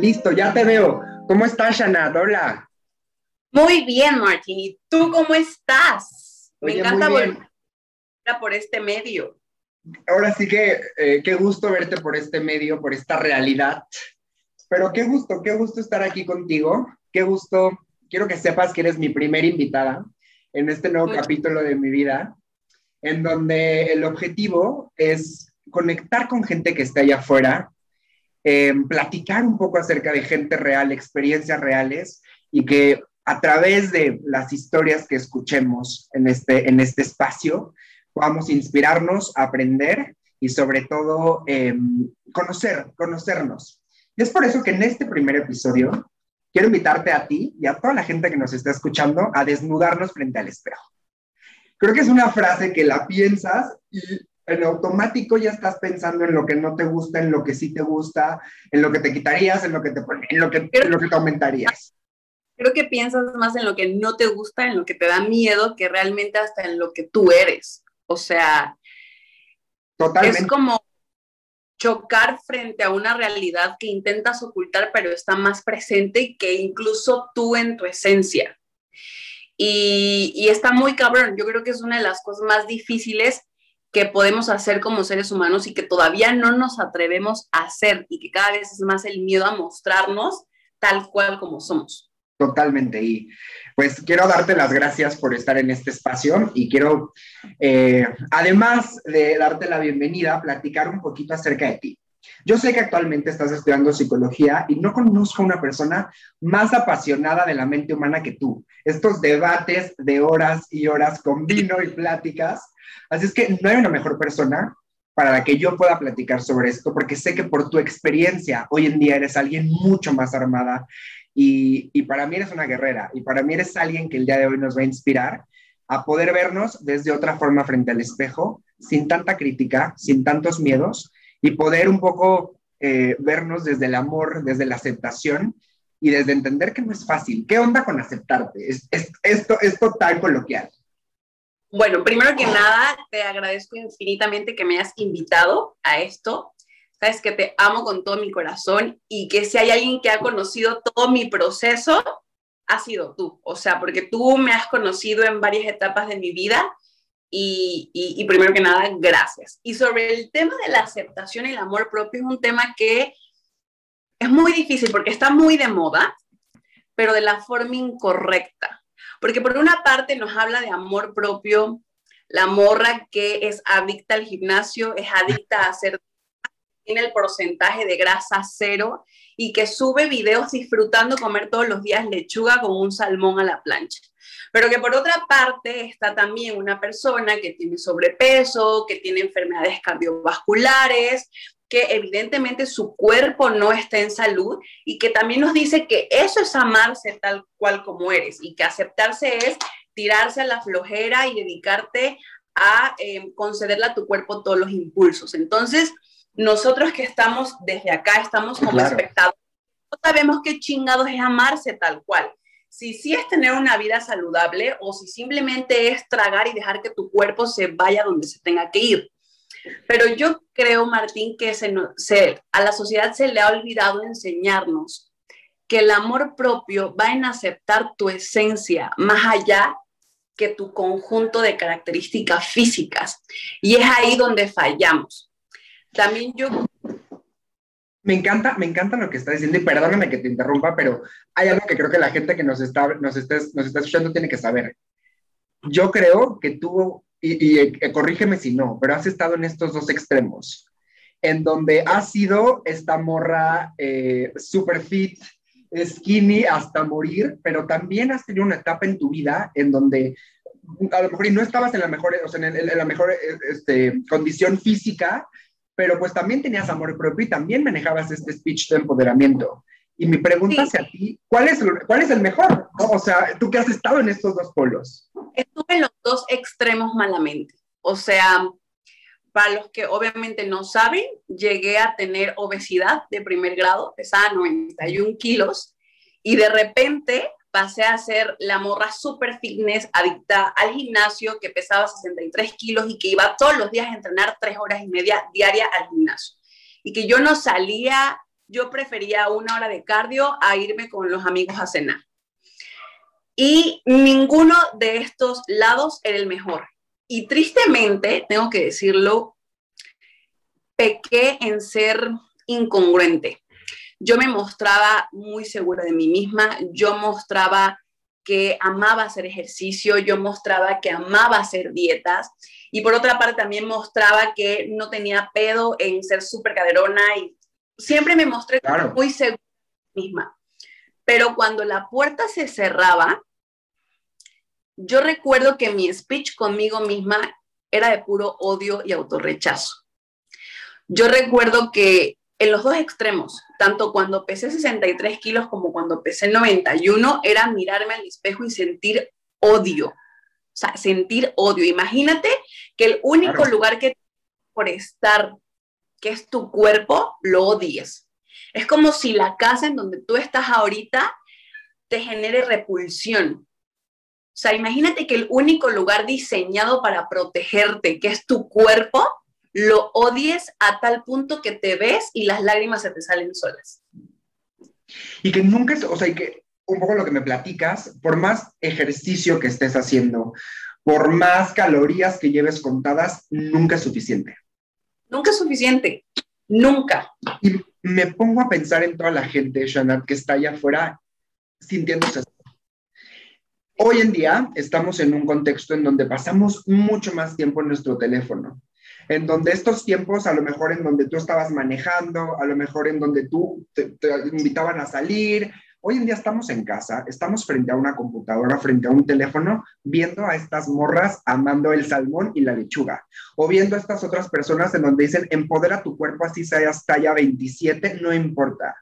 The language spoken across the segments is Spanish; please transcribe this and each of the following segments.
Listo, ya te veo. ¿Cómo estás, Shanat? Hola. Muy bien, Martín. ¿Y tú cómo estás? Me encanta volver por este medio. Ahora sí que eh, qué gusto verte por este medio, por esta realidad. Pero qué gusto, qué gusto estar aquí contigo. Qué gusto. Quiero que sepas que eres mi primera invitada en este nuevo capítulo de mi vida, en donde el objetivo es conectar con gente que está allá afuera, eh, platicar un poco acerca de gente real, experiencias reales y que a través de las historias que escuchemos en este, en este espacio podamos inspirarnos, aprender y sobre todo em, conocer, conocernos. Y es por eso que en este primer episodio quiero invitarte a ti y a toda la gente que nos está escuchando a desnudarnos frente al espejo. Creo que es una frase que la piensas y en automático ya estás pensando en lo que no te gusta, en lo que sí te gusta, en lo que te quitarías, en lo que te, en lo que, en lo que te aumentarías. Creo que piensas más en lo que no te gusta, en lo que te da miedo, que realmente hasta en lo que tú eres. O sea, Totalmente. es como chocar frente a una realidad que intentas ocultar, pero está más presente que incluso tú en tu esencia. Y, y, está muy cabrón. Yo creo que es una de las cosas más difíciles que podemos hacer como seres humanos y que todavía no nos atrevemos a hacer y que cada vez es más el miedo a mostrarnos tal cual como somos. Totalmente. Y pues quiero darte las gracias por estar en este espacio y quiero, eh, además de darte la bienvenida, platicar un poquito acerca de ti. Yo sé que actualmente estás estudiando psicología y no conozco a una persona más apasionada de la mente humana que tú. Estos debates de horas y horas con vino y pláticas. Así es que no hay una mejor persona para la que yo pueda platicar sobre esto, porque sé que por tu experiencia hoy en día eres alguien mucho más armada y, y para mí eres una guerrera y para mí eres alguien que el día de hoy nos va a inspirar a poder vernos desde otra forma frente al espejo, sin tanta crítica, sin tantos miedos y poder un poco eh, vernos desde el amor, desde la aceptación y desde entender que no es fácil. ¿Qué onda con aceptarte? Es, esto es total coloquial. Bueno, primero que nada, te agradezco infinitamente que me hayas invitado a esto. Sabes que te amo con todo mi corazón y que si hay alguien que ha conocido todo mi proceso, ha sido tú. O sea, porque tú me has conocido en varias etapas de mi vida y, primero que nada, gracias. Y sobre el tema de la aceptación y el amor propio, es un tema que es muy difícil porque está muy de moda, pero de la forma incorrecta. Porque por una parte nos habla de amor propio, la morra que es adicta al gimnasio, es adicta a hacer, tiene el porcentaje de grasa cero y que sube videos disfrutando comer todos los días lechuga con un salmón a la plancha. Pero que por otra parte está también una persona que tiene sobrepeso, que tiene enfermedades cardiovasculares, que evidentemente su cuerpo no está en salud y que también nos dice que eso es amarse tal cual como eres y que aceptarse es tirarse a la flojera y dedicarte a eh, concederle a tu cuerpo todos los impulsos. Entonces, nosotros que estamos desde acá, estamos como espectadores, no sabemos qué chingados es amarse tal cual si sí es tener una vida saludable o si simplemente es tragar y dejar que tu cuerpo se vaya donde se tenga que ir. Pero yo creo, Martín, que se, a la sociedad se le ha olvidado enseñarnos que el amor propio va en aceptar tu esencia más allá que tu conjunto de características físicas. Y es ahí donde fallamos. También yo me encanta, me encanta lo que está diciendo y perdóname que te interrumpa, pero hay algo que creo que la gente que nos está, nos está, nos está escuchando tiene que saber. Yo creo que tú, y, eh, corrígeme si no, pero has estado en estos dos extremos, en donde has sido esta morra eh, super fit, skinny hasta morir, pero también has tenido una etapa en tu vida en donde a lo mejor no estabas en la mejor, o sea, en, la mejor este, condición física, pero pues también tenías amor propio y también manejabas este speech de empoderamiento. Y mi pregunta hacia ti, ¿cuál es, ¿cuál es el mejor? O sea, tú que has estado en estos dos polos. Estuve en los dos extremos malamente. O sea, para los que obviamente no saben, llegué a tener obesidad de primer grado, pesaba 91 kilos, y de repente pasé a ser la morra super fitness, adicta al gimnasio, que pesaba 63 kilos y que iba todos los días a entrenar tres horas y media diaria al gimnasio. Y que yo no salía yo prefería una hora de cardio a irme con los amigos a cenar. Y ninguno de estos lados era el mejor. Y tristemente, tengo que decirlo, pequé en ser incongruente. Yo me mostraba muy segura de mí misma, yo mostraba que amaba hacer ejercicio, yo mostraba que amaba hacer dietas y por otra parte también mostraba que no tenía pedo en ser súper caderona y siempre me mostré muy segura de mí misma. Pero cuando la puerta se cerraba, yo recuerdo que mi speech conmigo misma era de puro odio y autorrechazo. Yo recuerdo que en los dos extremos, tanto cuando pesé 63 kilos como cuando pesé 91, era mirarme al espejo y sentir odio. O sea, sentir odio. Imagínate que el único lugar que por estar, que es tu cuerpo, lo odies. Es como si la casa en donde tú estás ahorita te genere repulsión. O sea, imagínate que el único lugar diseñado para protegerte, que es tu cuerpo, lo odies a tal punto que te ves y las lágrimas se te salen solas. Y que nunca, o sea, y que un poco lo que me platicas, por más ejercicio que estés haciendo, por más calorías que lleves contadas, nunca es suficiente. Nunca es suficiente, nunca. Y me pongo a pensar en toda la gente, Shanat, que está allá afuera sintiéndose Hoy en día estamos en un contexto en donde pasamos mucho más tiempo en nuestro teléfono en donde estos tiempos, a lo mejor en donde tú estabas manejando, a lo mejor en donde tú te, invitaban a salir, hoy en día estamos en casa, estamos frente a una computadora, frente a un teléfono, viendo a estas morras amando el salmón y la lechuga, o viendo a estas otras personas en donde dicen, empodera tu cuerpo así seas talla 27, no importa.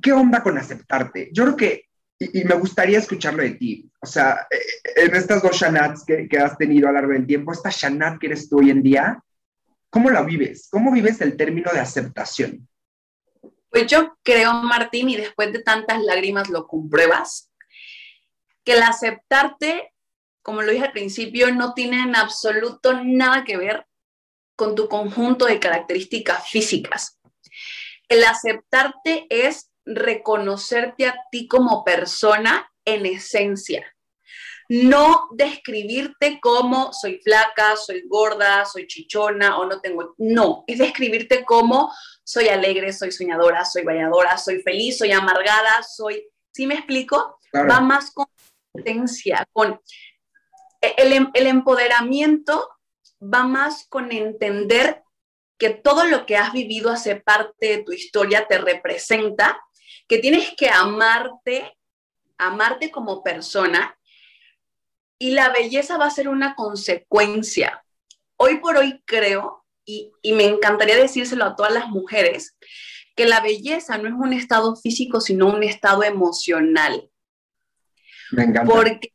¿Qué onda con aceptarte? Yo creo que y, me gustaría escucharlo de ti. O sea, eh, en estas dos Shanats que, que, has tenido a lo largo del tiempo, esta Shanat que eres tú hoy en día, ¿cómo la vives? ¿Cómo vives el término de aceptación? Pues yo creo, Martín, y después de tantas lágrimas lo compruebas, que el aceptarte, como lo dije al principio, no tiene en absoluto nada que ver con tu conjunto de características físicas. El aceptarte es reconocerte a ti como persona en esencia. No describirte como soy flaca, soy gorda, soy chichona o no tengo. No, es describirte como soy alegre, soy soñadora, soy valladora, soy feliz, soy amargada, soy. ¿Sí me explico? Va más con esencia, con el, el empoderamiento va más con entender que todo lo que has vivido hace parte de tu historia, te representa que tienes que amarte, amarte como persona y la belleza va a ser una consecuencia. Hoy por hoy creo, y, me encantaría decírselo a todas las mujeres, que la belleza no es un estado físico, sino un estado emocional. Me encanta. Porque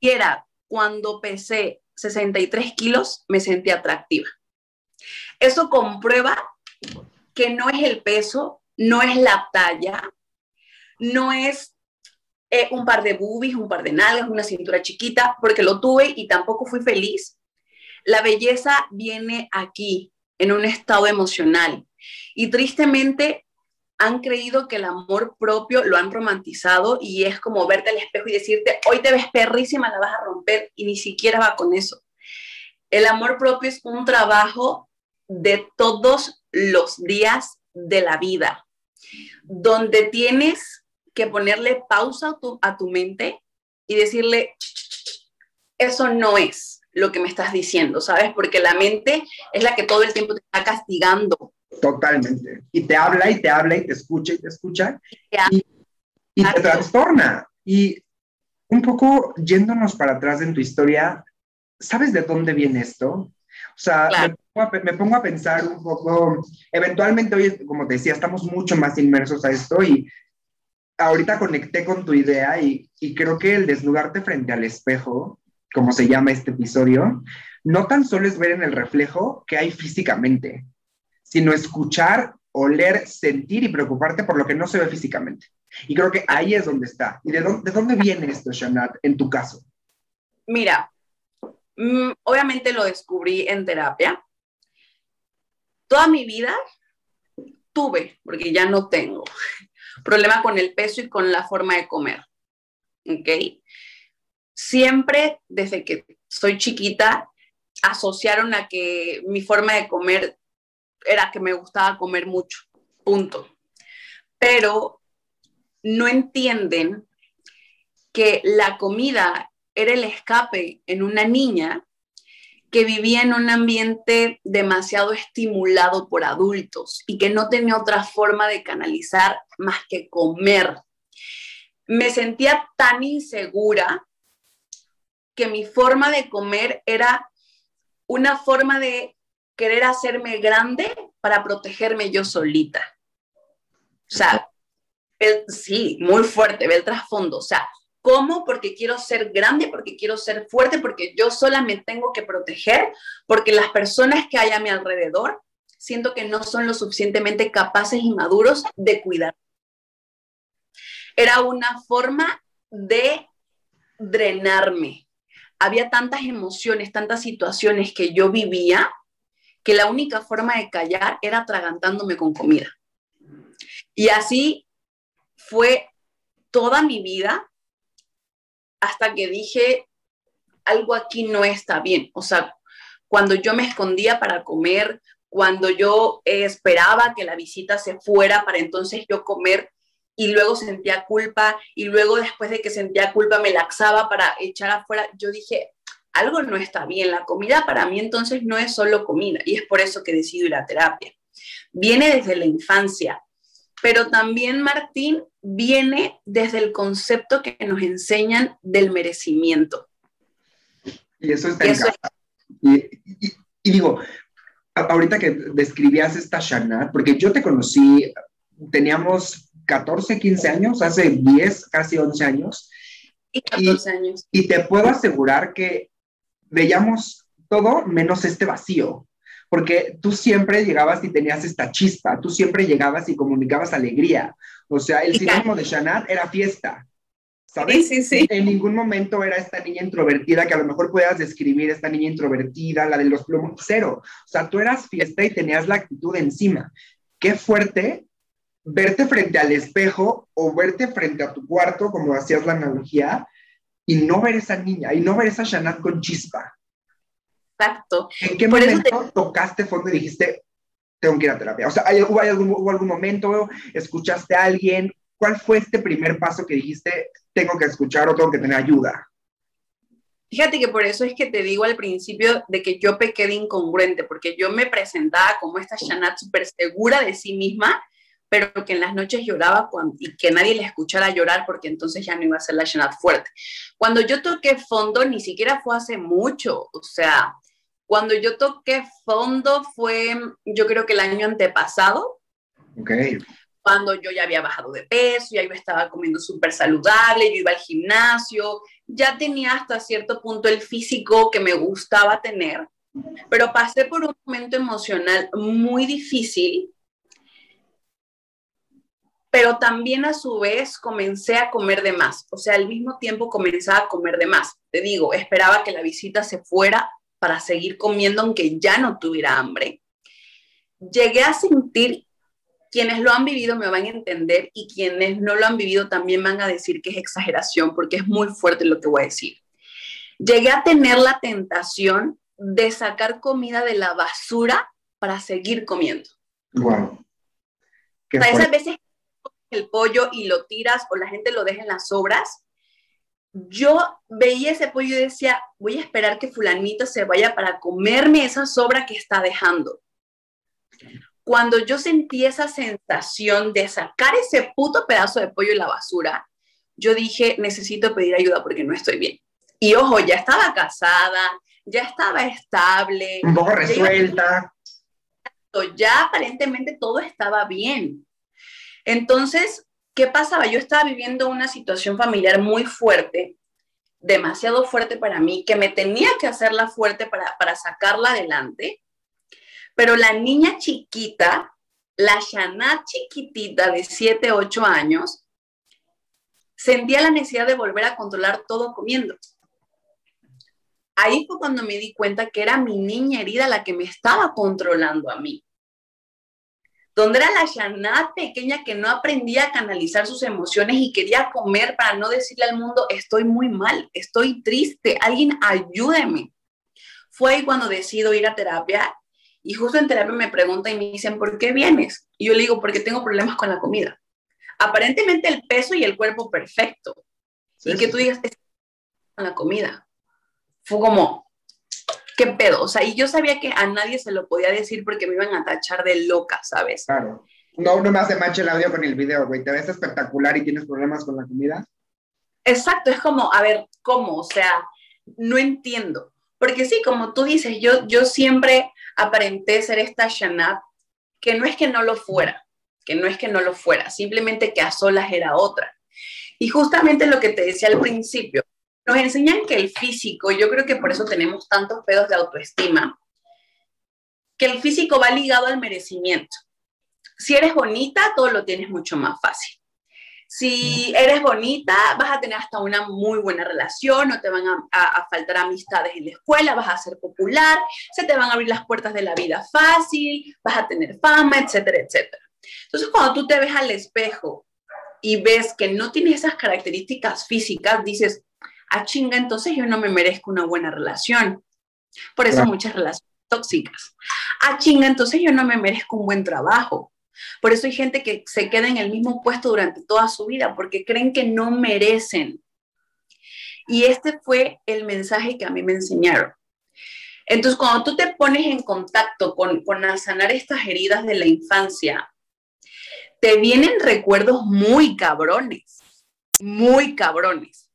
era cuando pesé 63 kilos, me sentí atractiva. Eso comprueba que no es el peso, no es la talla, no es eh, un par de boobies, un par de nalgas, una cintura chiquita, porque lo tuve y tampoco fui feliz. La belleza viene aquí, en un estado emocional. Y tristemente han creído que el amor propio lo han romantizado y es como verte al espejo y decirte, hoy te ves perrísima, la vas a romper y ni siquiera va con eso. El amor propio es un trabajo de todos los días de la vida, donde tienes que ponerle pausa a tu, mente y decirle, eso no es lo que me estás diciendo, ¿sabes? Porque la mente es la que todo el tiempo te está castigando. Totalmente. Y te habla y te habla y te escucha y te escucha y, y te trastorna. Y un poco yéndonos para atrás en tu historia, ¿sabes de dónde viene esto? O sea, me, pongo a, me, pongo a, pensar un poco, eventualmente hoy, como te decía, estamos mucho más inmersos a esto y ahorita conecté con tu idea y, creo que el desnudarte frente al espejo, como se llama este episodio, no tan solo es ver en el reflejo que hay físicamente, sino escuchar, oler, sentir y preocuparte por lo que no se ve físicamente. Y creo que ahí es donde está. ¿Y de dónde, de dónde viene esto, Shanat, en tu caso? Mira, mm, obviamente lo descubrí en terapia. Toda mi vida tuve, porque ya no tengo, problema con el peso y con la forma de comer. ¿Ok? Siempre, desde que soy chiquita, asociaron a que mi forma de comer era que me gustaba comer mucho, punto. Pero no entienden que la comida era el escape en una niña que vivía en un ambiente demasiado estimulado por adultos y que no tenía otra forma de canalizar más que comer. Me sentía tan insegura que mi forma de comer era una forma de querer hacerme grande para protegerme yo solita. O sea, sí, muy fuerte, ve el trasfondo. O sea, ¿Cómo? Porque quiero ser grande, porque quiero ser fuerte, porque yo sola me tengo que proteger, porque las personas que hay a mi alrededor siento que no son lo suficientemente capaces y maduros de cuidar. Era una forma de drenarme. Había tantas emociones, tantas situaciones que yo vivía, que la única forma de callar era atragantándome con comida. Y así fue toda mi vida hasta que dije, algo aquí no está bien. O sea, cuando yo me escondía para comer, cuando yo esperaba que la visita se fuera para entonces yo comer y luego sentía culpa y luego después de que sentía culpa me laxaba para echar afuera, yo dije, algo no está bien, la comida para mí entonces no es solo comida y es por eso que decido ir a terapia. Viene desde la infancia, pero también Martín viene desde el concepto que nos enseñan del merecimiento. Y eso está en casa. Y, digo, ahorita que describías esta Shanat, porque yo te conocí, teníamos 14, 15 años, hace 10, casi 11 años. Y 14 años. Y te puedo asegurar que veíamos todo menos este vacío porque tú siempre llegabas y tenías esta chispa, tú siempre llegabas y comunicabas alegría. O sea, el sinónimo de Shanat era fiesta. ¿Sabes? Sí, sí, sí. En ningún momento era esta niña introvertida que a lo mejor puedas describir esta niña introvertida, la de los plomos, cero. O sea, tú eras fiesta y tenías la actitud encima. Qué fuerte verte frente al espejo o verte frente a tu cuarto, como hacías la analogía, y no ver esa niña, y no ver esa Shanat con chispa. Exacto. ¿En qué momento tocaste fondo y dijiste, tengo que ir a terapia? O sea, ¿hubo algún, algún momento, escuchaste a alguien? ¿Cuál fue este primer paso que dijiste, tengo que escuchar o tengo que tener ayuda? Fíjate que por eso es que te digo al principio de que yo pequé de incongruente, porque yo me presentaba como esta Shanat súper segura de sí misma, pero que en las noches lloraba y que nadie le escuchara llorar porque entonces ya no iba a ser la Shanat fuerte. Cuando yo toqué fondo, ni siquiera fue hace mucho, o sea, cuando yo toqué fondo fue, yo creo que el año antepasado. Ok. Cuando yo ya había bajado de peso, ya yo estaba comiendo súper saludable, yo iba al gimnasio, ya tenía hasta cierto punto el físico que me gustaba tener, pero pasé por un momento emocional muy difícil, pero también a su vez comencé a comer de más, o sea, al mismo tiempo comenzaba a comer de más. Te digo, esperaba que la visita se fuera para seguir comiendo aunque ya no tuviera hambre. Llegué a sentir, quienes lo han vivido me van a entender y quienes no lo han vivido también van a decir que es exageración porque es muy fuerte lo que voy a decir. Llegué a tener la tentación de sacar comida de la basura para seguir comiendo. Wow. O sea, esas veces el pollo y lo tiras o la gente lo deja en las sobras, yo veía ese pollo y decía, voy a esperar que fulanito se vaya para comerme esa sobra que está dejando. Cuando yo sentí esa sensación de sacar ese puto pedazo de pollo en la basura, yo dije, necesito pedir ayuda porque no estoy bien. Y ojo, ya estaba casada, ya estaba estable. Un poco resuelta. Ya, ya aparentemente todo estaba bien. Entonces, ¿qué pasaba? Yo estaba viviendo una situación familiar muy fuerte, demasiado fuerte para mí, que me tenía que hacerla fuerte para, para sacarla adelante, pero la niña chiquita, la Shana chiquitita de 7, 8 años, sentía la necesidad de volver a controlar todo comiendo. Ahí fue cuando me di cuenta que era mi niña herida la que me estaba controlando a mí. Donde era la Shanat pequeña que no aprendía a canalizar sus emociones y quería comer para no decirle al mundo, estoy muy mal, estoy triste, alguien ayúdeme. Fue ahí cuando decido ir a terapia y justo en terapia me preguntan y me dicen, ¿por qué vienes? Y yo le digo, porque tengo problemas con la comida. Aparentemente el peso y el cuerpo perfecto. y que tú digas, es con la comida. Fue como, ¿qué pedo? O sea, y yo sabía que a nadie se lo podía decir porque me iban a tachar de loca, ¿sabes? Claro. No, no me hace match el audio con el video, güey. Te ves espectacular y tienes problemas con la comida. Exacto, es como, a ver, ¿cómo? O sea, no entiendo. Porque sí, como tú dices, yo, yo siempre aparenté ser esta Shanat, que no es que no lo fuera, que no es que no lo fuera, simplemente que a solas era otra. Y justamente lo que te decía al principio, nos enseñan que el físico, yo creo que por eso tenemos tantos pedos de autoestima, que el físico va ligado al merecimiento. Si eres bonita, todo lo tienes mucho más fácil. Si eres bonita, vas a tener hasta una muy buena relación, no te van a, faltar amistades en la escuela, vas a ser popular, se te van a abrir las puertas de la vida fácil, vas a tener fama, etcétera, etcétera. Entonces, cuando tú te ves al espejo y ves que no tienes esas características físicas, dices, a chinga, entonces yo no me merezco una buena relación. Por eso muchas relaciones tóxicas. A chinga, entonces yo no me merezco un buen trabajo. Por eso hay gente que se queda en el mismo puesto durante toda su vida, porque creen que no merecen. Y este fue el mensaje que a mí me enseñaron. Entonces, cuando tú te pones en contacto con, con sanar estas heridas de la infancia, te vienen recuerdos muy cabrones, muy cabrones.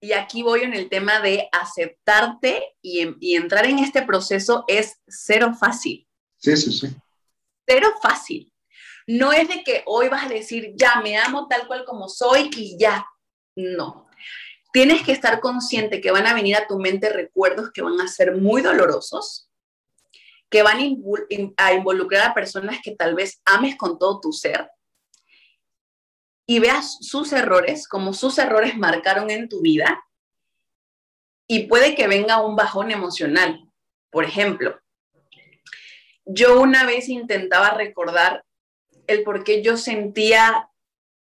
Y aquí voy en el tema de aceptarte y, entrar en este proceso es cero fácil. Sí, sí, sí. Cero fácil. No es de que hoy vas a decir, ya me amo tal cual como soy y ya. No. Tienes que estar consciente que van a venir a tu mente recuerdos que van a ser muy dolorosos, que van a involucrar a personas que tal vez ames con todo tu ser, y veas sus errores, como sus errores marcaron en tu vida, y puede que venga un bajón emocional. Por ejemplo, yo una vez intentaba recordar el por qué yo sentía,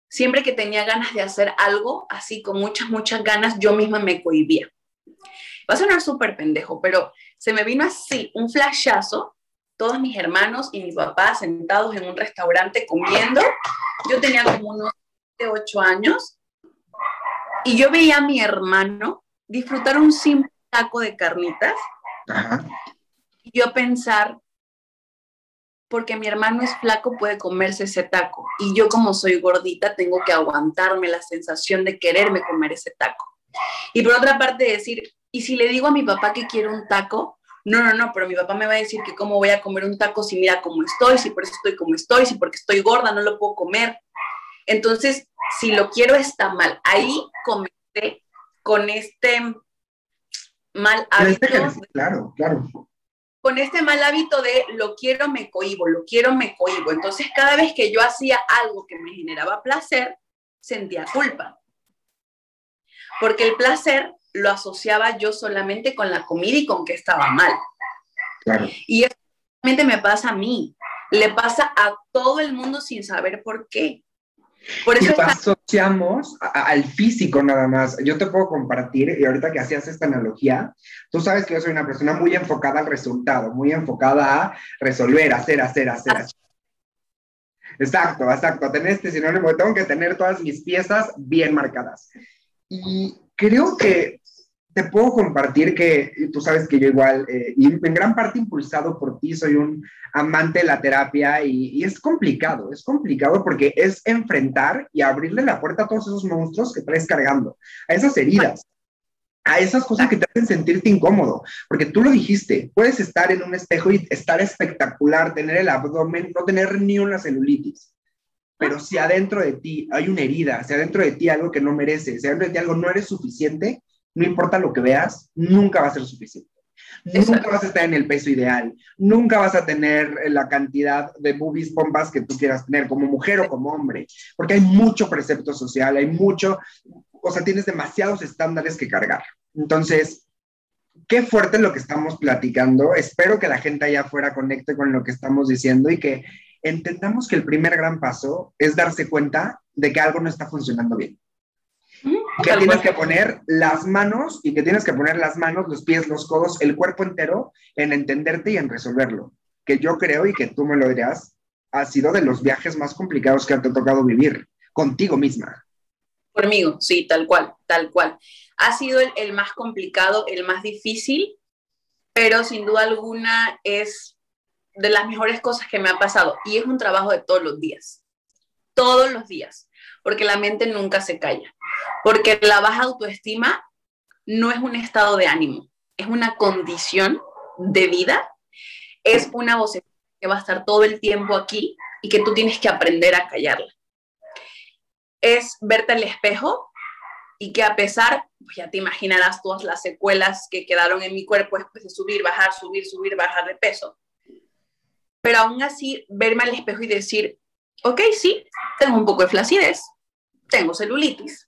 siempre que tenía ganas de hacer algo, así con muchas, muchas ganas, yo misma me cohibía. Va a sonar súper pendejo, pero se me vino así, un flashazo, todos mis hermanos y mi papá sentados en un restaurante comiendo. Yo tenía como unos de ocho años y yo veía a mi hermano disfrutar un simple taco de carnitas y yo pensar, porque mi hermano es flaco, puede comerse ese taco. Y yo como soy gordita, tengo que aguantarme la sensación de quererme comer ese taco. Y por otra parte decir, ¿y si le digo a mi papá que quiero un taco? No, no, no, pero mi papá me va a decir que cómo voy a comer un taco si mira cómo estoy, si por eso estoy como estoy, si porque estoy gorda no lo puedo comer. Entonces, si lo quiero está mal. Ahí comencé con este mal hábito. claro, claro. Con este mal hábito de lo quiero, me cohibo, lo quiero, me cohibo. Entonces, cada vez que yo hacía algo que me generaba placer, sentía culpa. Porque el placer lo asociaba yo solamente con la comida y con que estaba mal. Claro. Y eso me pasa a mí, le pasa a todo el mundo sin saber por qué. Por eso asociamos al físico nada más. Yo te puedo compartir, y ahorita que hacías esta analogía, tú sabes que yo soy una persona muy enfocada al resultado, muy enfocada a resolver, hacer, hacer, hacer. hacer. Exacto, exacto. Tener este sinónimo, tengo que tener todas mis piezas bien marcadas. Y creo que te puedo compartir que tú sabes que yo igual, eh, y en gran parte impulsado por ti, soy un amante de la terapia y, es complicado, es complicado porque es enfrentar y abrirle la puerta a todos esos monstruos que traes cargando, a esas heridas, a esas cosas que te hacen sentirte incómodo, porque tú lo dijiste, puedes estar en un espejo y estar espectacular, tener el abdomen, no tener ni una celulitis. Pero si adentro de ti hay una herida, si adentro de ti algo que no mereces, si adentro de ti algo no eres suficiente, no importa lo que veas, nunca va a ser suficiente. Nunca vas a estar en el peso ideal, nunca vas a tener la cantidad de boobies, pompas que tú quieras tener como mujer o como hombre, porque hay mucho precepto social, hay mucho, o sea, tienes demasiados estándares que cargar. Entonces, qué fuerte lo que estamos platicando. Espero que la gente allá afuera conecte con lo que estamos diciendo y que entendamos que el primer gran paso es darse cuenta de que algo no está funcionando bien. Que tienes que poner las manos y que tienes que poner las manos, los pies, los codos, el cuerpo entero en entenderte y en resolverlo. Que yo creo, y que tú me lo dirás, ha sido de los viajes más complicados que te ha tocado vivir contigo misma. Conmigo, sí, tal cual, tal cual. Ha sido el, el más complicado, el más difícil, pero sin duda alguna es de las mejores cosas que me ha pasado y es un trabajo de todos los días, todos los días, porque la mente nunca se calla, porque la baja autoestima no es un estado de ánimo, es una condición de vida, es una voz que va a estar todo el tiempo aquí y que tú tienes que aprender a callarla. Es verte al espejo y que a pesar, pues ya te imaginarás todas las secuelas que quedaron en mi cuerpo después de subir, bajar, subir, subir, bajar de peso, pero aún así verme al espejo y decir, ok, sí, tengo un poco de flacidez, tengo celulitis,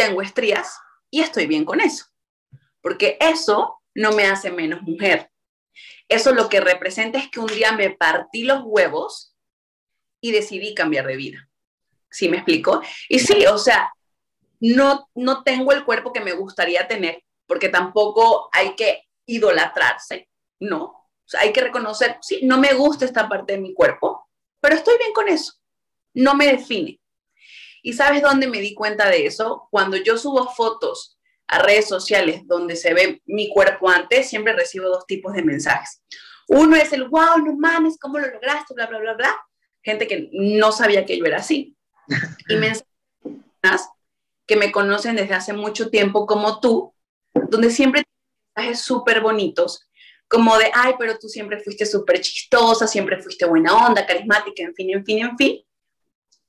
tengo estrías y estoy bien con eso, porque eso no me hace menos mujer. Eso lo que representa es que un día me partí los huevos y decidí cambiar de vida. ¿Sí me explico? Y sí, o sea, no, no tengo el cuerpo que me gustaría tener, porque tampoco hay que idolatrarse, no, hay que reconocer, sí, no me gusta esta parte de mi cuerpo, pero estoy bien con eso. No me define. ¿Y sabes dónde me di cuenta de eso? Cuando yo subo fotos a redes sociales donde se ve mi cuerpo antes, siempre recibo dos tipos de mensajes. Uno es el, wow, no mames, ¿cómo lo lograste? Bla, bla, bla, bla. Gente que no sabía que yo era así. Y mensajes que me conocen desde hace mucho tiempo como tú, donde siempre mensajes súper bonitos como de, ay, pero tú siempre fuiste súper chistosa, siempre fuiste buena onda, carismática, en fin, en fin, en fin.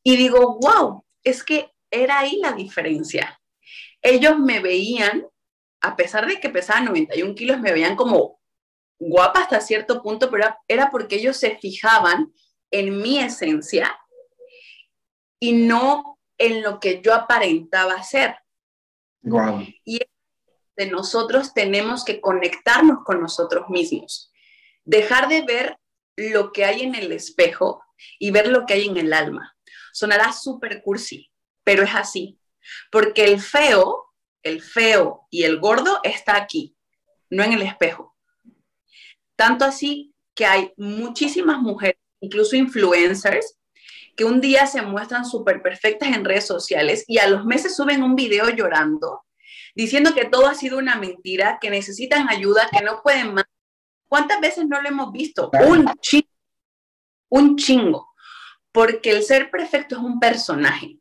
Y digo, wow, es que era ahí la diferencia. Ellos me veían, a pesar de que pesaba 91 kilos, me veían como guapa hasta cierto punto, pero era porque ellos se fijaban en mi esencia y no en lo que yo aparentaba ser. Wow. Y de nosotros tenemos que conectarnos con nosotros mismos, dejar de ver lo que hay en el espejo y ver lo que hay en el alma. Sonará súper cursi, pero es así, porque el feo, el feo y el gordo está aquí, no en el espejo. Tanto así que hay muchísimas mujeres, incluso influencers, que un día se muestran súper perfectas en redes sociales y a los meses suben un video llorando diciendo que todo ha sido una mentira, que necesitan ayuda, que no pueden más. ¿Cuántas veces no lo hemos visto? Un chingo, un chingo, porque el ser perfecto es un personaje.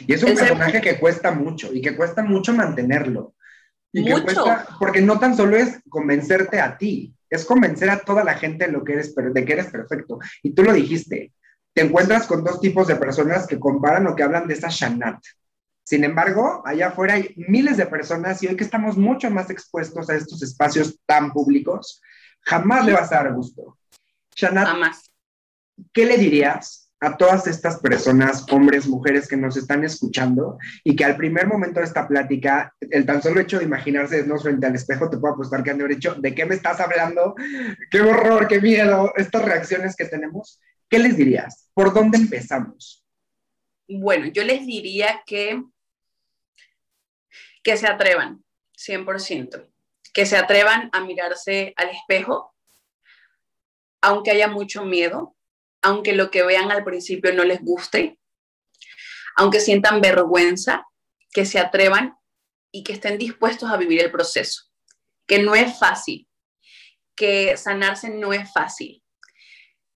Y es un personaje que cuesta mucho y que cuesta mucho mantenerlo. Y mucho. Que cuesta, porque no tan solo es convencerte a ti, es convencer a toda la gente de, lo que eres, de que eres perfecto. Y tú lo dijiste, te encuentras con dos tipos de personas que comparan o que hablan de esa Shanat. Sin embargo, allá afuera hay miles de personas y hoy que estamos mucho más expuestos a estos espacios tan públicos, jamás le vas a dar gusto. Shanat, jamás. ¿Qué le dirías a todas estas personas, hombres, mujeres que nos están escuchando y que al primer momento de esta plática, el tan solo hecho de imaginarse desnudos frente al espejo, te puedo apostar que han de haber ¿de qué me estás hablando? ¡Qué horror, qué miedo! Estas reacciones que tenemos, ¿qué les dirías? ¿Por dónde empezamos? Bueno, yo les diría que que se atrevan, 100%, que se atrevan a mirarse al espejo, aunque haya mucho miedo, aunque lo que vean al principio no les guste, aunque sientan vergüenza, que se atrevan y que estén dispuestos a vivir el proceso, que no es fácil, que sanarse no es fácil.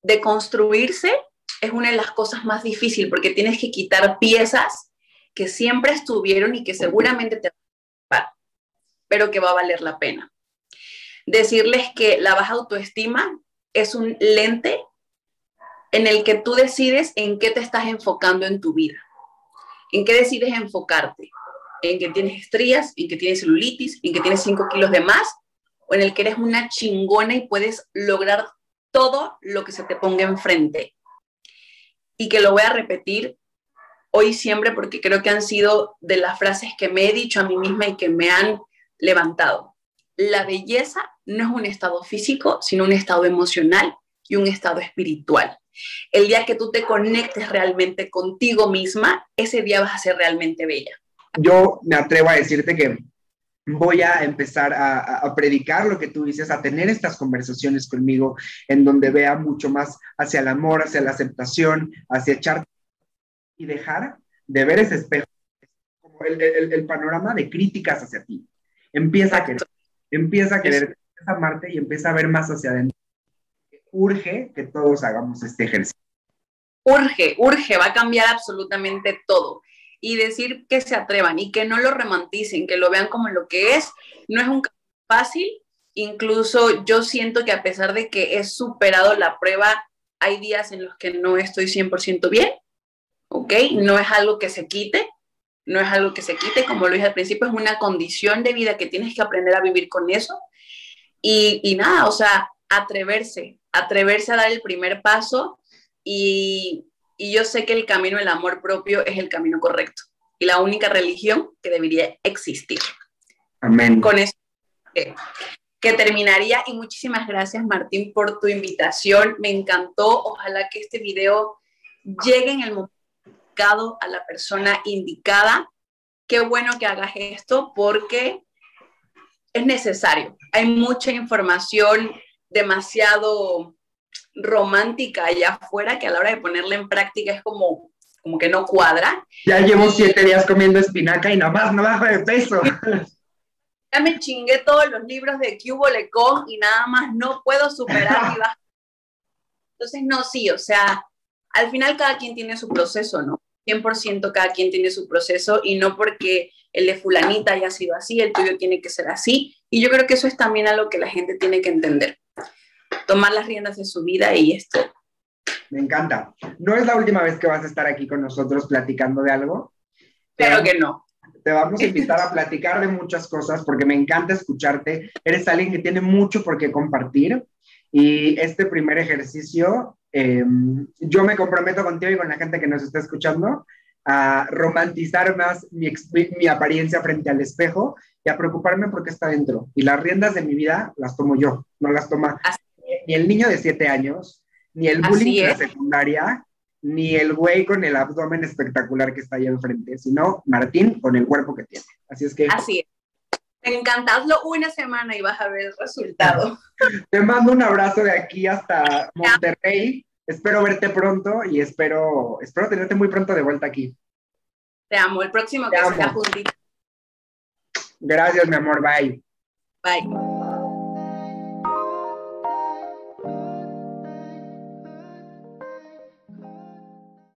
De construirse es una de las cosas más difíciles porque tienes que quitar piezas que siempre estuvieron y que seguramente te van pero que va a valer la pena. Decirles que la baja autoestima es un lente en el que tú decides en qué te estás enfocando en tu vida. ¿En qué decides enfocarte? ¿En que tienes estrías? ¿En que tienes celulitis? ¿En que tienes 5 kilos de más? ¿O en el que eres una chingona y puedes lograr todo lo que se te ponga enfrente? Y que lo voy a repetir hoy siempre porque creo que han sido de las frases que me he dicho a mí misma y que me han levantado. La belleza no es un estado físico, sino un estado emocional y un estado espiritual. El día que tú te conectes realmente contigo misma, ese día vas a ser realmente bella. Yo me atrevo a decirte que voy a empezar a, predicar lo que tú dices, a tener estas conversaciones conmigo en donde vea mucho más hacia el amor, hacia la aceptación, hacia echar y dejar de ver ese espejo, como el, panorama de críticas hacia ti. Empieza a querer, empieza a querer, empieza a amarte y empieza a ver más hacia adentro. Urge que todos hagamos este ejercicio. Urge, urge, va a cambiar absolutamente todo y decir que se atrevan y que no lo romanticen, que lo vean como lo que es. No es un fácil, incluso yo siento que a pesar de que he superado la prueba, hay días en los que no estoy 100% bien, ¿ok? No es algo que se quite, no es algo que se quite, como lo dije al principio, es una condición de vida que tienes que aprender a vivir con eso. Y, y nada, o sea, atreverse, atreverse a dar el primer paso y, y yo sé que el camino del amor propio es el camino correcto y la única religión que debería existir. Amén. Con eso que terminaría y muchísimas gracias Martín por tu invitación. Me encantó. Ojalá que este video llegue en el momento indicado a la persona indicada. Qué bueno que hagas esto porque es necesario. Hay mucha información demasiado romántica allá afuera que a la hora de ponerla en práctica es como, como que no cuadra. Ya llevo siete días comiendo espinaca y nomás no bajo de peso. Ya me chingué todos los libros de Cubo Lecon y nada más no puedo superar mi baja. Entonces, no, sí, o sea, al final cada quien tiene su proceso, ¿no? 100% cada quien tiene su proceso y no porque el de fulanita haya sido así, el tuyo tiene que ser así. Y yo creo que eso es también algo que la gente tiene que entender tomar las riendas de su vida y esto. Me encanta. No es la última vez que vas a estar aquí con nosotros platicando de algo. Claro que no. Te vamos a invitar a platicar de muchas cosas porque me encanta escucharte. Eres alguien que tiene mucho por qué compartir. Y este primer ejercicio, em, yo me comprometo contigo y con la gente que nos está escuchando a romantizar más mi, mi, apariencia frente al espejo y a preocuparme porque está dentro. Y las riendas de mi vida las tomo yo, no las toma ni el niño de siete años, ni el bullying de la secundaria, ni el güey con el abdomen espectacular que está ahí enfrente, sino Martín con el cuerpo que tiene. Así es que... Así es. Encantadlo una semana y vas a ver el resultado. Te mando un abrazo de aquí hasta Monterrey. Espero verte pronto y espero, espero tenerte muy pronto de vuelta aquí. Te amo. El próximo que sea juntito. Gracias, mi amor. Bye. Bye.